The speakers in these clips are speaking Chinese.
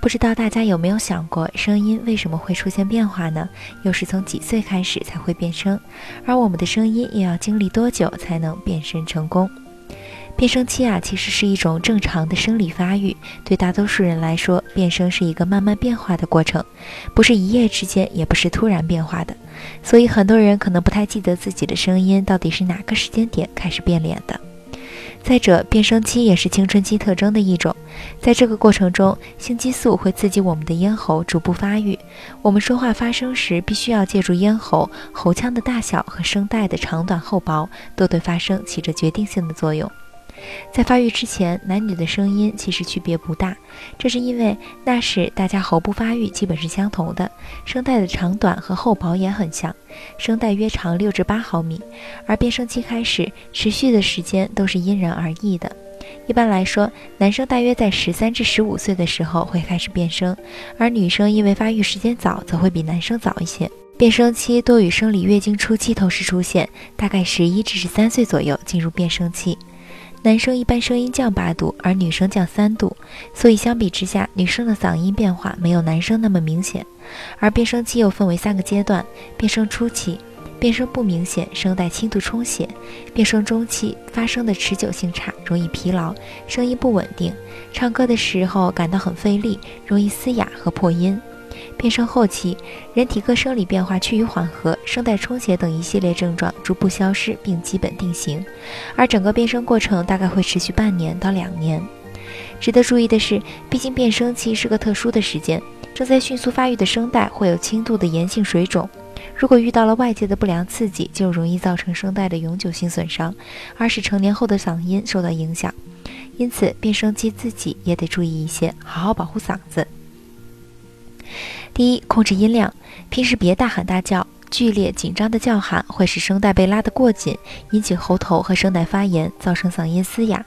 不知道大家有没有想过，声音为什么会出现变化呢？又是从几岁开始才会变声？而我们的声音又要经历多久才能变声成功？变声期啊，其实是一种正常的生理发育。对大多数人来说，变声是一个慢慢变化的过程，不是一夜之间，也不是突然变化的。所以很多人可能不太记得自己的声音到底是哪个时间点开始变脸的。再者，变声期也是青春期特征的一种，在这个过程中，性激素会刺激我们的咽喉逐步发育。我们说话发声时，必须要借助咽喉、喉腔的大小和声带的长短厚薄，都对发声起着决定性的作用。在发育之前，男女的声音其实区别不大，这是因为那时大家喉部发育基本是相同的，声带的长短和厚薄也很像，声带约长六至八毫米。而变声期开始持续的时间都是因人而异的。一般来说，男生大约在十三至十五岁的时候会开始变声，而女生因为发育时间早，则会比男生早一些。变声期多与生理月经初期同时出现，大概十一至十三岁左右进入变声期。男生一般声音降八度，而女生降三度，所以相比之下，女生的嗓音变化没有男生那么明显。而变声期又分为三个阶段：变声初期，变声不明显，声带轻度充血；变声中期，发声的持久性差，容易疲劳，声音不稳定，唱歌的时候感到很费力，容易嘶哑和破音。变声后期，人体各生理变化趋于缓和，声带充血等一系列症状逐步消失并基本定型，而整个变声过程大概会持续半年到两年。值得注意的是，毕竟变声期是个特殊的时间，正在迅速发育的声带会有轻度的炎性水肿，如果遇到了外界的不良刺激，就容易造成声带的永久性损伤，而使成年后的嗓音受到影响。因此，变声期自己也得注意一些，好好保护嗓子。第一，控制音量，平时别大喊大叫，剧烈紧张的叫喊会使声带被拉得过紧，引起喉头和声带发炎，造成嗓音嘶哑。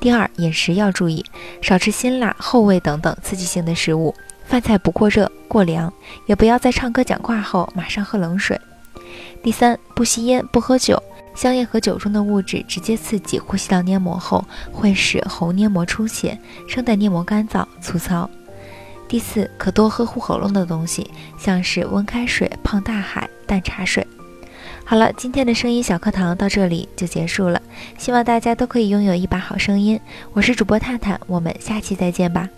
第二，饮食要注意，少吃辛辣、厚味等等刺激性的食物，饭菜不过热、过凉，也不要在唱歌讲话后马上喝冷水。第三，不吸烟、不喝酒，香烟和酒中的物质直接刺激呼吸道黏膜后，会使喉黏膜出血，声带黏膜干燥粗糙。第四，可多呵护喉咙的东西，像是温开水、胖大海、淡茶水。好了，今天的声音小课堂到这里就结束了，希望大家都可以拥有一把好声音。我是主播探探，我们下期再见吧。